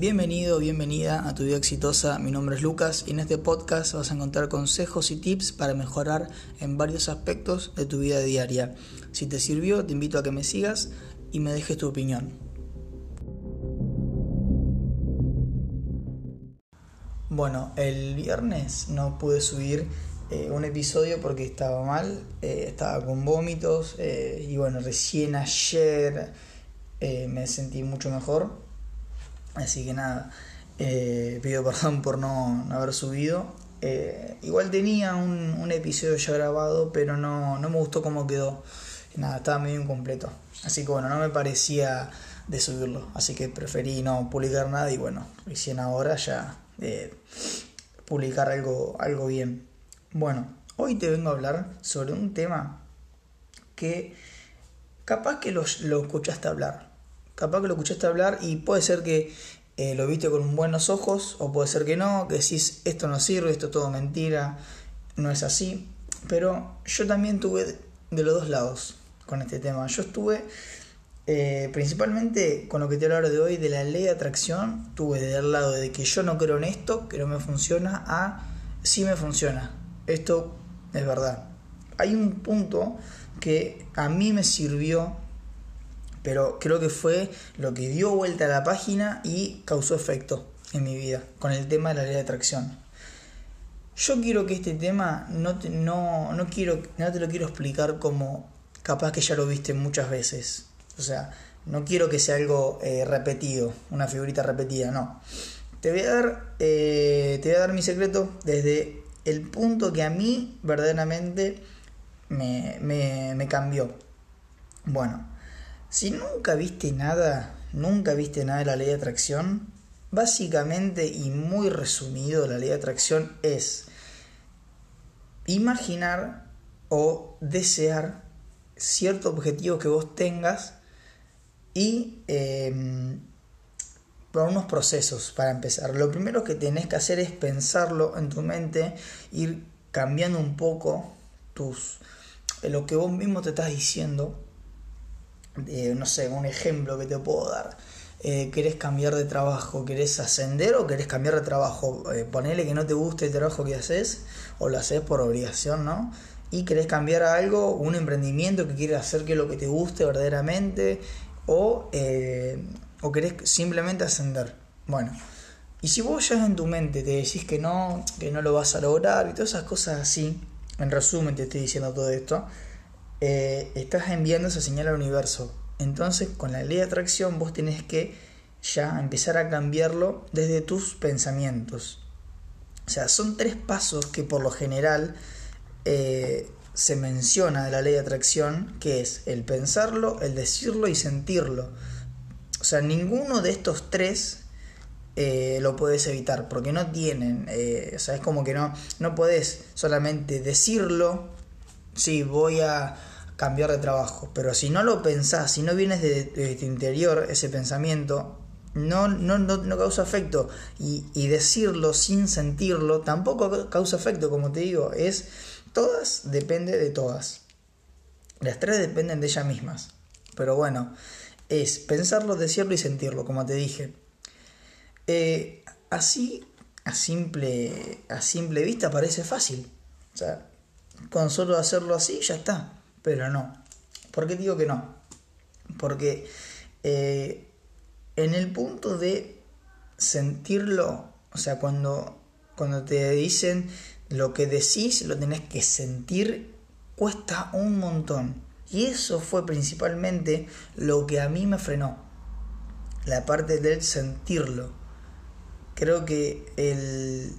Bienvenido, bienvenida a tu vida exitosa. Mi nombre es Lucas y en este podcast vas a encontrar consejos y tips para mejorar en varios aspectos de tu vida diaria. Si te sirvió, te invito a que me sigas y me dejes tu opinión. Bueno, el viernes no pude subir eh, un episodio porque estaba mal, eh, estaba con vómitos eh, y bueno, recién ayer me sentí mucho mejor. Así que nada, pido perdón por no, haber subido. igual tenía un, episodio ya grabado, pero no, no me gustó cómo quedó. Nada, estaba medio incompleto. Así que bueno, no me parecía de subirlo. Así que preferí no publicar nada y bueno, recién ahora ya publicar algo, algo bien. Bueno, hoy te vengo a hablar sobre un tema que capaz que lo, escuchaste hablar. Capaz que lo escuchaste hablar y puede ser que eh, lo viste con buenos ojos o puede ser que no, que decís esto no sirve, esto es todo mentira, no es así. Pero yo también tuve de los dos lados con este tema. Yo estuve eh, principalmente con lo que te hablo de hoy de la ley de atracción, tuve del lado de que yo no creo en esto, que no me funciona, a sí me funciona esto es verdad. Hay un punto que a mí me sirvió, pero creo que fue lo que dio vuelta a la página y causó efecto en mi vida con el tema de la ley de atracción. Yo quiero que este tema no te, no, no quiero, no te lo quiero explicar como capaz que ya lo viste muchas veces. O sea, no quiero que sea algo eh, repetido, una figurita repetida, no. Te voy a dar, eh, te voy a dar mi secreto desde el punto que a mí verdaderamente me, me, cambió. Bueno, si nunca viste nada, nunca viste nada de la ley de atracción, básicamente y muy resumido la ley de atracción es imaginar o desear cierto objetivo que vos tengas y em, por unos procesos para empezar. Lo primero que tenés que hacer es pensarlo en tu mente, ir cambiando un poco tus lo que vos mismo te estás diciendo. No sé, un ejemplo que te puedo dar. Eh, ¿Querés cambiar de trabajo? ¿Querés ascender o querés cambiar de trabajo? Eh, ponele que no te guste el trabajo que haces o lo haces por obligación, ¿no? Y querés cambiar algo, un emprendimiento que quieres hacer que lo que te guste verdaderamente o eh, o querés simplemente ascender. Bueno, y si vos ya en tu mente te decís que no, que no lo vas a lograr y todas esas cosas así, en resumen te estoy diciendo todo esto, eh, estás enviando esa señal al universo. Entonces, con la ley de atracción vos tenés que ya empezar a cambiarlo desde tus pensamientos. O sea, son tres pasos que por lo general eh, se menciona de la ley de atracción, que es el pensarlo, el decirlo y sentirlo. O sea, ninguno de estos tres eh, lo puedes evitar, porque no tienen, o sea, es como que no, no puedes solamente decirlo, sí, voy a cambiar de trabajo, pero si no lo pensás, si no vienes de, tu interior ese pensamiento, no, no, no, causa efecto. Y, y, decirlo sin sentirlo tampoco causa efecto, como te digo. Es todas depende de todas. Las tres dependen de ellas mismas. Pero bueno, es pensarlo, decirlo y sentirlo, como te dije. Eh, así, a simple, a simple vista, parece fácil. O sea, con solo hacerlo así ya está. Pero no. ¿Por qué digo que no? Porque eh, en el punto de sentirlo, o sea, cuando, cuando te dicen lo que decís, lo tenés que sentir, cuesta un montón. Y eso fue principalmente lo que a mí me frenó. La parte del sentirlo. Creo que el...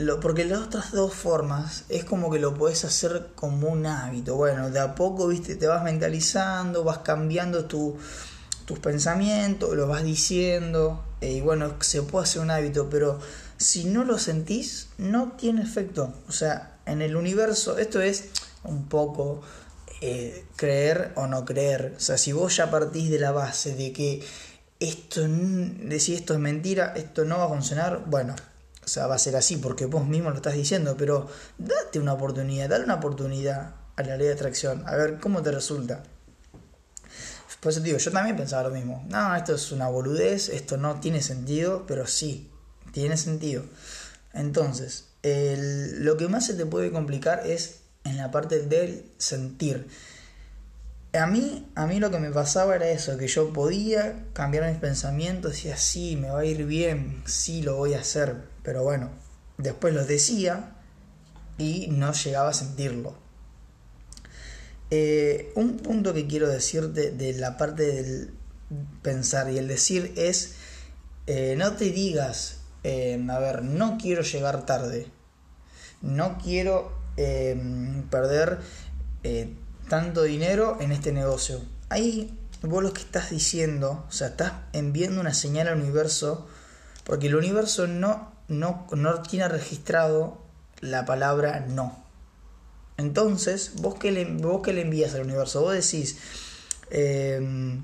Lo, porque las otras dos formas es como que lo puedes hacer como un hábito. Bueno, de a poco, viste, te vas mentalizando, vas cambiando tu, tus pensamientos, lo vas diciendo. Eh, y bueno, se puede hacer un hábito, pero si no lo sentís, no tiene efecto. O sea, en el universo, esto es un poco eh, creer o no creer. O sea, si vos ya partís de la base de que esto, de si esto es mentira, esto no va a funcionar, bueno, o sea, va a ser así porque vos mismo lo estás diciendo, pero date una oportunidad, dale una oportunidad a la ley de atracción, a ver cómo te resulta. Por eso digo, yo también pensaba lo mismo. No, esto es una boludez, esto no tiene sentido, pero sí, tiene sentido. Entonces, lo que más se te puede complicar es en la parte del sentir. A mí, a mí lo que me pasaba era eso, que yo podía cambiar mis pensamientos y así me va a ir bien, sí lo voy a hacer, pero bueno, después los decía y no llegaba a sentirlo. Eh, un punto que quiero decirte de la parte del pensar y el decir es, eh, no te digas, eh, a ver, no quiero llegar tarde, no quiero perder tanto dinero en este negocio. Ahí vos lo que estás diciendo, o sea, estás enviando una señal al universo, porque el universo no, no, no tiene registrado la palabra no. Entonces, vos que le, vos que le envías al universo, vos decís, em,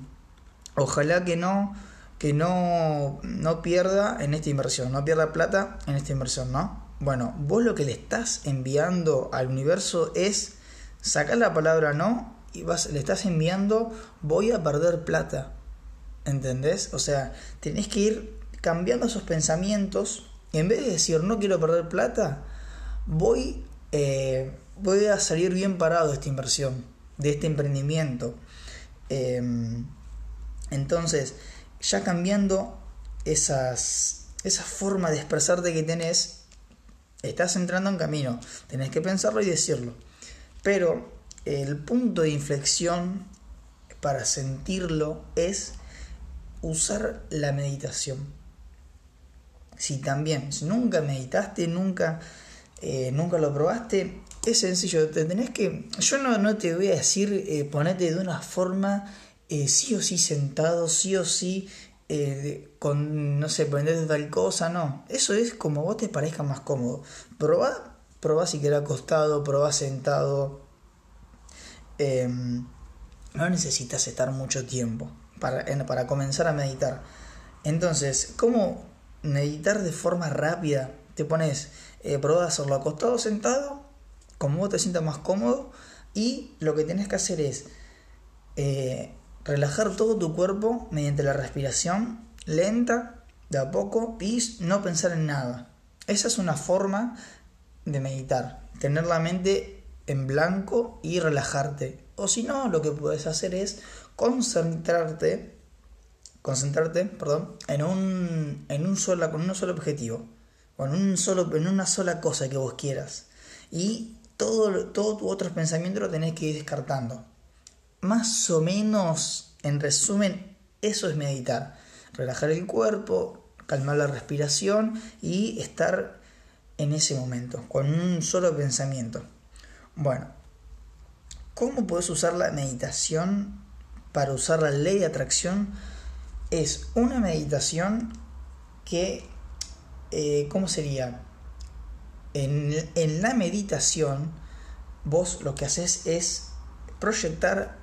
ojalá que no, que no, no pierda en esta inversión, no pierda plata en esta inversión, ¿no? Bueno, vos lo que le estás enviando al universo es sacar la palabra no y vas, le estás enviando voy a perder plata. ¿Entendés? O sea, tenés que ir cambiando esos pensamientos. En vez de decir no quiero perder plata, voy, eh, voy a salir bien parado de esta inversión, de este emprendimiento. Em, entonces, ya cambiando esas, esa forma de expresarte que tenés, estás entrando en camino. Tenés que pensarlo y decirlo. Pero el punto de inflexión para sentirlo es usar la meditación. Si también, si nunca meditaste, nunca, eh, nunca lo probaste, es sencillo, te tenés que, yo no, no te voy a decir eh, ponete de una forma eh, sí o sí sentado, sí o sí con, no sé, ponerte tal cosa, no, eso es como vos te parezca más cómodo. Probá probá si queda acostado, probá sentado. Em, no necesitas estar mucho tiempo para, para comenzar a meditar. Entonces, ¿cómo meditar de forma rápida? Te pones, eh, probá hacerlo acostado, sentado, como vos te sientas más cómodo. Y lo que tienes que hacer es eh, relajar todo tu cuerpo mediante la respiración lenta, de a poco, y no pensar en nada. Esa es una forma de meditar, tener la mente en blanco y relajarte. O si no, lo que puedes hacer es concentrarte, concentrarte, perdón, en un, en un solo, con un solo objetivo, o en, un solo, en una sola cosa que vos quieras. Y todo, todo tu otro pensamiento lo tenés que ir descartando. Más o menos, en resumen, eso es meditar. Relajar el cuerpo, calmar la respiración y estar en ese momento, con un solo pensamiento. Bueno, ¿cómo puedes usar la meditación para usar la ley de atracción? Es una meditación que, eh, ¿cómo sería? En, en la meditación, vos lo que haces es proyectar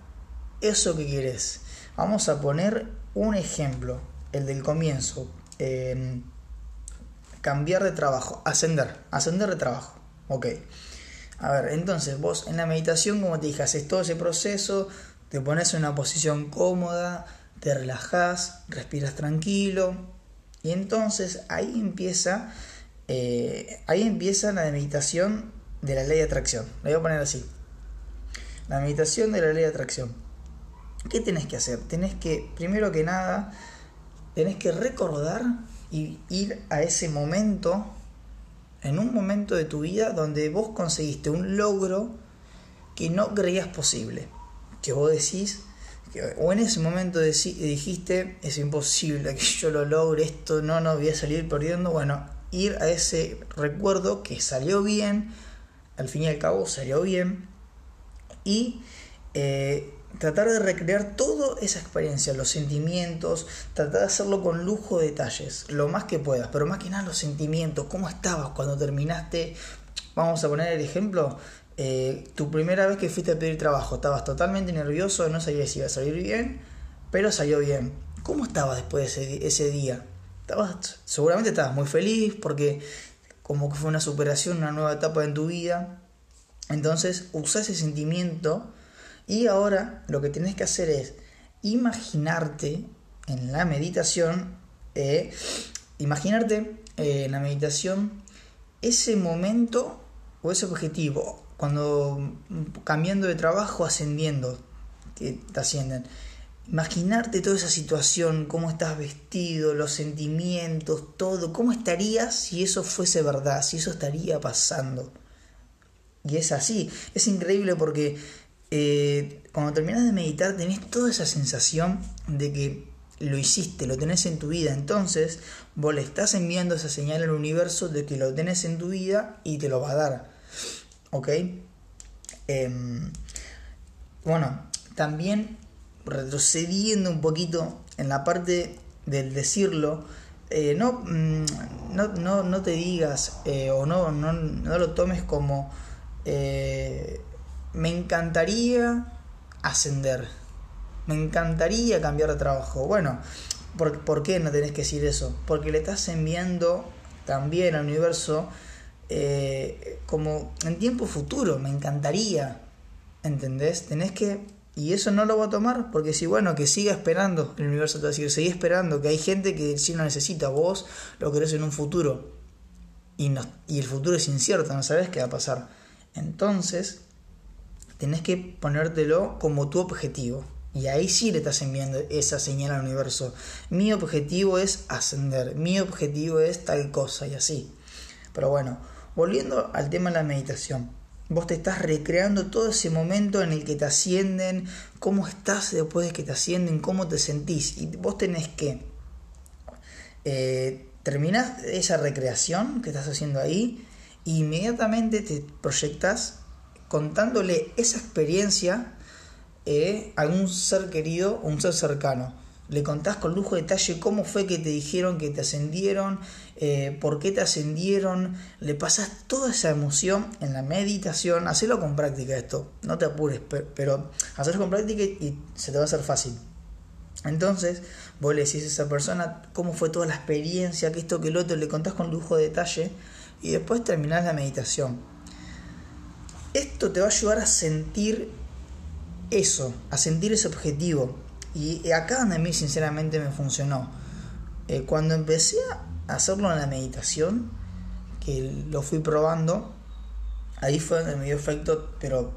eso que querés. Vamos a poner un ejemplo, el del comienzo cambiar de trabajo, ascender, ascender de trabajo. Ok. A ver, entonces vos en la meditación, como te dije, haces todo ese proceso, te pones en una posición cómoda, te relajas, respiras tranquilo. Y entonces ahí empieza, eh, ahí empieza la meditación de la ley de atracción. La voy a poner así. La meditación de la ley de atracción. ¿Qué tenés que hacer? Tenés que, primero que nada, tenés que recordar y ir a ese momento, en un momento de tu vida donde vos conseguiste un logro que no creías posible, que vos decís, o en ese momento dijiste, es imposible que yo lo logre, esto no, no voy a salir perdiendo, bueno, ir a ese recuerdo que salió bien, al fin y al cabo salió bien, y eh, tratar de recrear toda esa experiencia, los sentimientos, tratar de hacerlo con lujo de detalles, lo más que puedas, pero más que nada los sentimientos, cómo estabas cuando terminaste, vamos a poner el ejemplo, eh, tu primera vez que fuiste a pedir trabajo, estabas totalmente nervioso, no sabías si iba a salir bien, pero salió bien. ¿Cómo estabas después de ese, ese día? Estabas, seguramente estabas muy feliz porque como que fue una superación, una nueva etapa en tu vida. Entonces, usa ese sentimiento y ahora lo que tienes que hacer es imaginarte en la meditación, eh, imaginarte eh, en la meditación ese momento o ese objetivo, cuando cambiando de trabajo, ascendiendo, que te ascienden. Imaginarte toda esa situación, cómo estás vestido, los sentimientos, todo, cómo estarías si eso fuese verdad, si eso estaría pasando. Y es así, es increíble porque eh, cuando terminas de meditar tenés toda esa sensación de que lo hiciste, lo tenés en tu vida. Entonces, vos le estás enviando esa señal al universo de que lo tenés en tu vida y te lo va a dar. ¿Ok? Em, bueno, también retrocediendo un poquito en la parte del decirlo, eh, no, mm, no, no, no, te digas eh, o no, no, no, lo tomes como me encantaría ascender me encantaría cambiar de trabajo. Bueno, ¿por, ¿por qué no tenés que decir eso? Porque le estás enviando también al universo eh, como en tiempo futuro, me encantaría, ¿entendés? Tenés que... Y eso no lo voy a tomar porque si, bueno, que siga esperando, el universo te va a decir, esperando, que hay gente que si no necesita, vos lo querés en un futuro. Y, no, y el futuro es incierto, no sabes qué va a pasar. Entonces, tenés que ponértelo como tu objetivo. Y ahí sí le estás enviando esa señal al universo. Mi objetivo es ascender, mi objetivo es tal cosa y así. Pero bueno, volviendo al tema de la meditación. Vos te estás recreando todo ese momento en el que te ascienden, cómo estás después de que te ascienden, cómo te sentís. Y vos tenés que eh, terminar esa recreación que estás haciendo ahí e inmediatamente te proyectas contándole esa experiencia eh, a un ser querido o un ser cercano. Le contás con lujo de detalle cómo fue que te dijeron que te ascendieron, eh, por qué te ascendieron, le pasas toda esa emoción en la meditación, hacelo con práctica esto, no te apures, pero hacerlo con práctica y se te va a hacer fácil. Entonces, vos le decís a esa persona cómo fue toda la experiencia, que esto, que el otro, le contás con lujo de detalle y después terminás la meditación. Esto te va a ayudar a sentir eso, a sentir ese objetivo. Y acá donde a mí sinceramente me funcionó. Eh, cuando empecé a hacerlo en la meditación, que lo fui probando, ahí fue donde me dio efecto, pero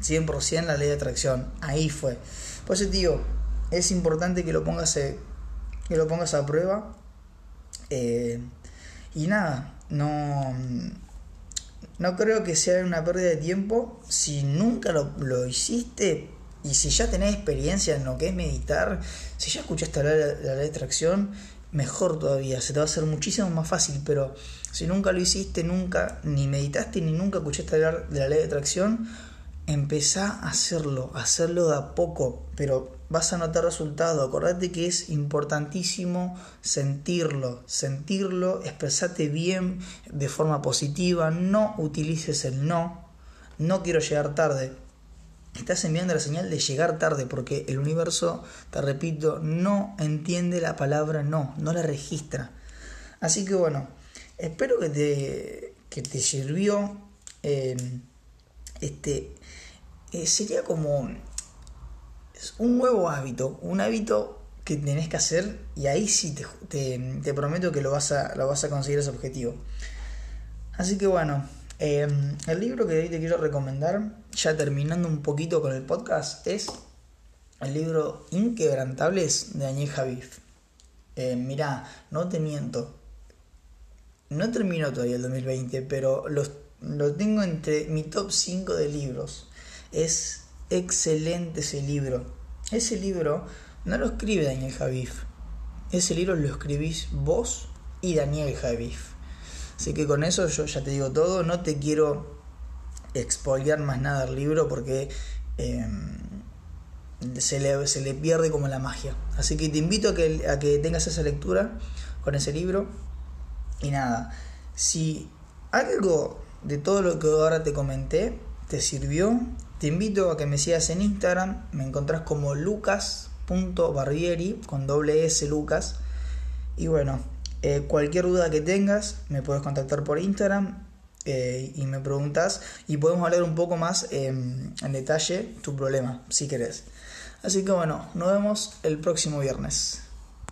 100% la ley de atracción. Ahí fue. Por eso digo, es importante que lo pongas, eh, que lo pongas a prueba. Eh, y nada, no no creo que sea una pérdida de tiempo si nunca lo, hiciste y si ya tenés experiencia en lo que es meditar, si ya escuchaste hablar de la, ley de atracción, mejor todavía, se te va a hacer muchísimo más fácil, pero si nunca lo hiciste, nunca ni meditaste ni nunca escuchaste hablar de la ley de atracción, empezá a hacerlo, hacerlo de a poco, pero vas a notar resultados. Acordate que es importantísimo sentirlo, sentirlo, expresate bien de forma positiva, no utilices el no, no quiero llegar tarde. Estás enviando la señal de llegar tarde porque el universo, te repito, no entiende la palabra no, no la registra. Así que bueno, espero que te, que te sirvió. Eh, este, eh, sería como un nuevo hábito, un hábito que tenés que hacer y ahí sí te, prometo que lo vas, a, lo vas a conseguir ese objetivo. Así que bueno, em, el libro que hoy te quiero recomendar, ya terminando un poquito con el podcast, es el libro Inquebrantables de Daniel Javif. Eh, mirá, no te miento, no termino todavía el 2020, pero lo tengo entre mi top 5 de libros. Es excelente ese libro. Ese libro no lo escribe Daniel Javif. Ese libro lo escribís vos y Daniel Javif. Así que con eso yo ya te digo todo. No te quiero expoliar más nada al libro porque em, se, le, se, le, pierde como la magia. Así que te invito a que, a que tengas esa lectura con ese libro. Y nada, si algo de todo lo que ahora te comenté te sirvió, te invito a que me sigas en Instagram, me encontrás como lucas.barrieri con doble S Lucas. Y bueno, eh, cualquier duda que tengas, me puedes contactar por Instagram eh, y me preguntas y podemos hablar un poco más en detalle tu problema, si querés. Así que bueno, nos vemos el próximo viernes.